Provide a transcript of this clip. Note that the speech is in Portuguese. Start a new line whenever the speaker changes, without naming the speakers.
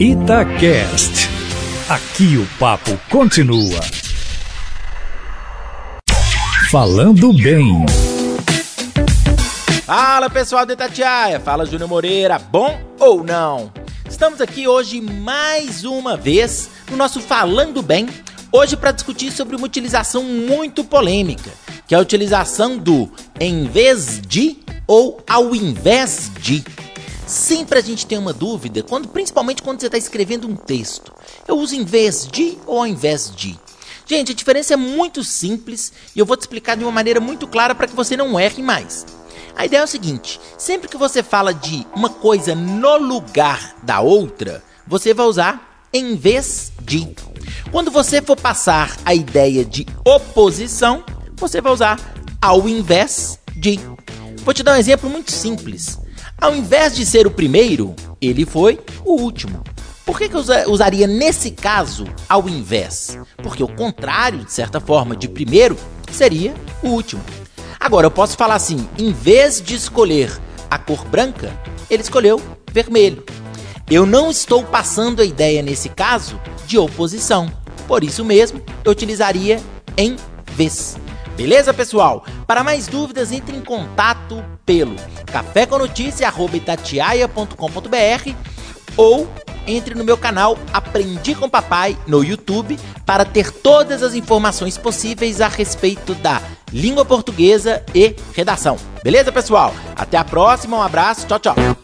Itacast. Aqui o papo continua. Falando bem.
Fala pessoal do Itatiaia, fala Júnior Moreira, bom ou não? Estamos aqui hoje mais uma vez no nosso Falando Bem, hoje para discutir sobre uma utilização muito polêmica, que é a utilização do em vez de ou ao invés de. Sempre a gente tem uma dúvida, quando, principalmente quando você está escrevendo um texto. Eu uso em vez de ou ao invés de? Gente, a diferença é muito simples e eu vou te explicar de uma maneira muito clara para que você não erre mais. A ideia é o seguinte: sempre que você fala de uma coisa no lugar da outra, você vai usar em vez de. Quando você for passar a ideia de oposição, você vai usar ao invés de. Vou te dar um exemplo muito simples. Ao invés de ser o primeiro, ele foi o último. Por que, que eu usaria nesse caso ao invés? Porque o contrário, de certa forma, de primeiro seria o último. Agora, eu posso falar assim: em vez de escolher a cor branca, ele escolheu vermelho. Eu não estou passando a ideia, nesse caso, de oposição. Por isso mesmo, eu utilizaria em vez. Beleza, pessoal? Para mais dúvidas, entre em contato pelo caféconoticia.itatiaia.com.br ou entre no meu canal Aprendi com Papai no YouTube para ter todas as informações possíveis a respeito da língua portuguesa e redação. Beleza, pessoal? Até a próxima, um abraço, tchau, tchau.